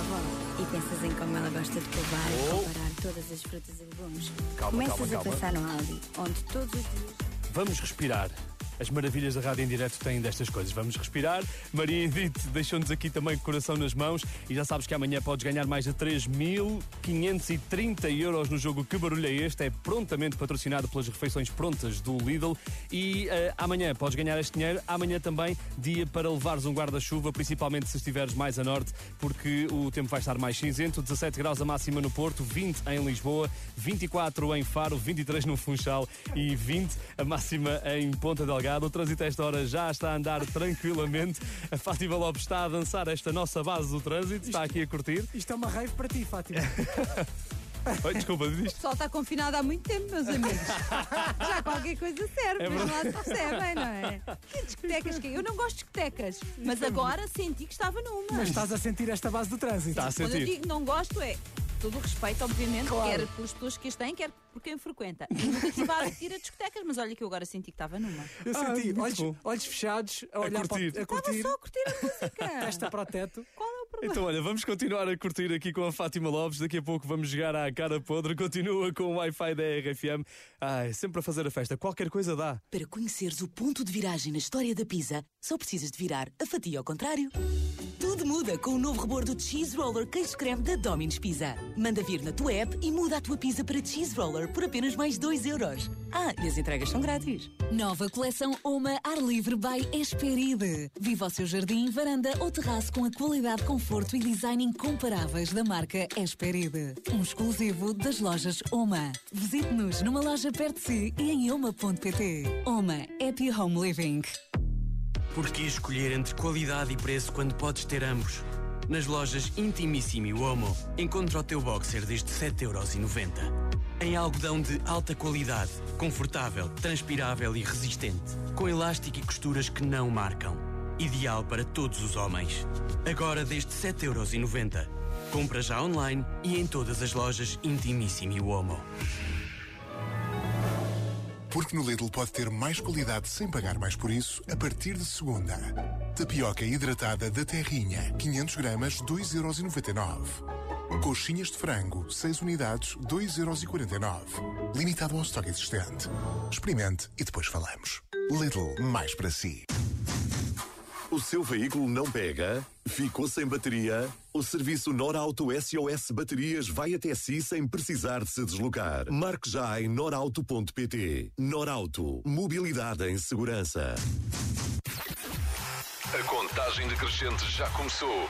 avó e pensas em como ela gosta de provar Oh. e comparar todas as frutas e legumes. Calma, Começas calma, a calma. pensar no Aldi, onde todos os dias. Vamos respirar. As maravilhas da rádio em direto têm destas coisas. Vamos respirar. Maria Edith deixou-nos aqui também coração nas mãos e já sabes que amanhã podes ganhar mais de 3.530 euros no jogo Que Barulho é Este? É prontamente patrocinado pelas refeições prontas do Lidl e eh, amanhã podes ganhar este dinheiro. Amanhã também dia para levares um guarda-chuva, principalmente se estiveres mais a norte, porque o tempo vai estar mais cinzento. 17 graus a máxima no Porto, 20 em Lisboa, 24 em Faro, 23 no Funchal e 20 a máxima em Ponta Delgada. O trânsito a esta hora já está a andar tranquilamente. A Fátima Lopes está a dançar esta nossa base do trânsito, está aqui a curtir. Isto é uma raiva para ti, Fátima. Oi, desculpa, diz. O pessoal está confinado há muito tempo, meus amigos. Já qualquer coisa serve, É mas lá se percebem, não é? Que discotecas que Eu não gosto de discotecas, mas agora senti que estava numa. Mas estás a sentir esta base do trânsito. Está a Quando eu sentir. digo não gosto, é todo o respeito, obviamente, Claro. quer pelas pessoas que as têm, quer por quem frequenta. Eu nunca estive a ir a discotecas, mas olha que eu agora senti que estava numa. Eu Ah, senti olhos, olhos fechados a olhar curtir. para, a Estava curtir, só a curtir a música. testa para o teto. Qual é o problema? Então, olha, vamos continuar a curtir aqui com a Fátima Lopes. Daqui a pouco vamos jogar à cara podre. Continua com o Wi-Fi da RFM. Ai, sempre a fazer a festa. Qualquer coisa dá. Para conheceres o ponto de viragem na história da pizza, só precisas de virar a fatia ao contrário. Muda com o novo rebordo Cheese Roller Queijo Creme da Domino's Pizza. Manda vir na tua app e muda a tua pizza para Cheese Roller por apenas mais 2 euros. Ah, e as entregas são grátis. Nova coleção Oma Ar Livre by Esperide. Viva o seu jardim, varanda ou terraço com a qualidade, conforto e design incomparáveis da marca Esperide. Um exclusivo das lojas Oma. Visite-nos numa loja perto de si e em oma.pt. Oma Happy Home Living. Por que escolher entre qualidade e preço quando podes ter ambos? Nas lojas Intimissimi Homo, encontra o teu boxer desde 7,90€. Em algodão de alta qualidade, confortável, transpirável e resistente, com elástico e costuras que não marcam. Ideal para todos os homens. Agora desde 7,90€. Compra já online e em todas as lojas Intimissimi Homo. Porque no Lidl pode ter mais qualidade sem pagar mais por isso, a partir de segunda. Tapioca hidratada da Terrinha, 500 gramas, 2,99€. Coxinhas de frango, 6 unidades, 2,49€. Limitado ao estoque existente. Experimente e depois falamos. Lidl, mais para si. O seu veículo não pega? Ficou sem bateria? O serviço Norauto SOS Baterias vai até si sem precisar de se deslocar. Marque já em norauto.pt. Norauto. Mobilidade em segurança. A contagem decrescente já começou.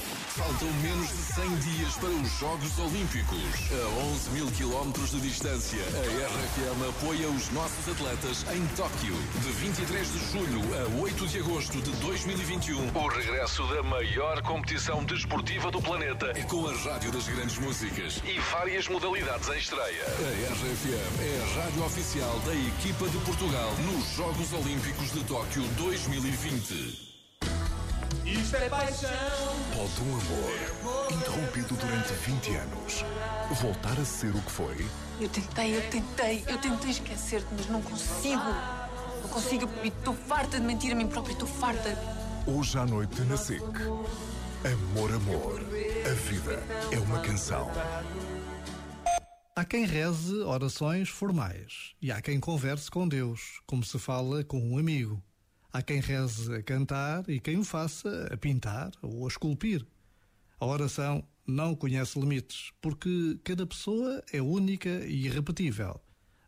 Faltam menos de 100 dias para os Jogos Olímpicos. A 11 mil quilómetros de distância, a RFM apoia os nossos atletas em Tóquio. De 23 de julho a 8 de agosto de 2021. O regresso da maior competição desportiva do planeta. É com a Rádio das Grandes Músicas e várias modalidades em estreia. A RFM é a rádio oficial da equipa de Portugal nos Jogos Olímpicos de Tóquio 2020. Isto é paixão. Pode um amor, interrompido durante 20 anos, voltar a ser o que foi? Eu tentei, eu tentei, eu tentei esquecer-te, mas não consigo. Não consigo e estou farta de mentir a mim própria, estou farta. Hoje à noite na SIC. Amor, amor. A vida é uma canção. Há quem reze orações formais e há quem converse com Deus, como se fala com um amigo. Há quem reze a cantar e quem o faça a pintar ou a esculpir. A oração não conhece limites, porque cada pessoa é única e irrepetível,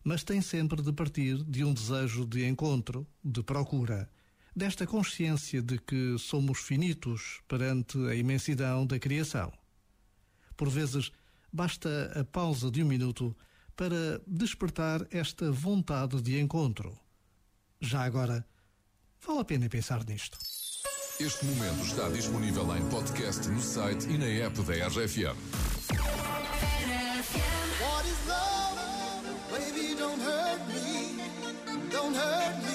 mas tem sempre de partir de um desejo de encontro, de procura, desta consciência de que somos finitos perante a imensidão da criação. Por vezes, basta a pausa de um minuto para despertar esta vontade de encontro. Já agora, Vale a pena pensar nisto. Este momento está disponível em podcast no site e na app da RFM. What is love? Baby, don't hurt me. Don't hurt me.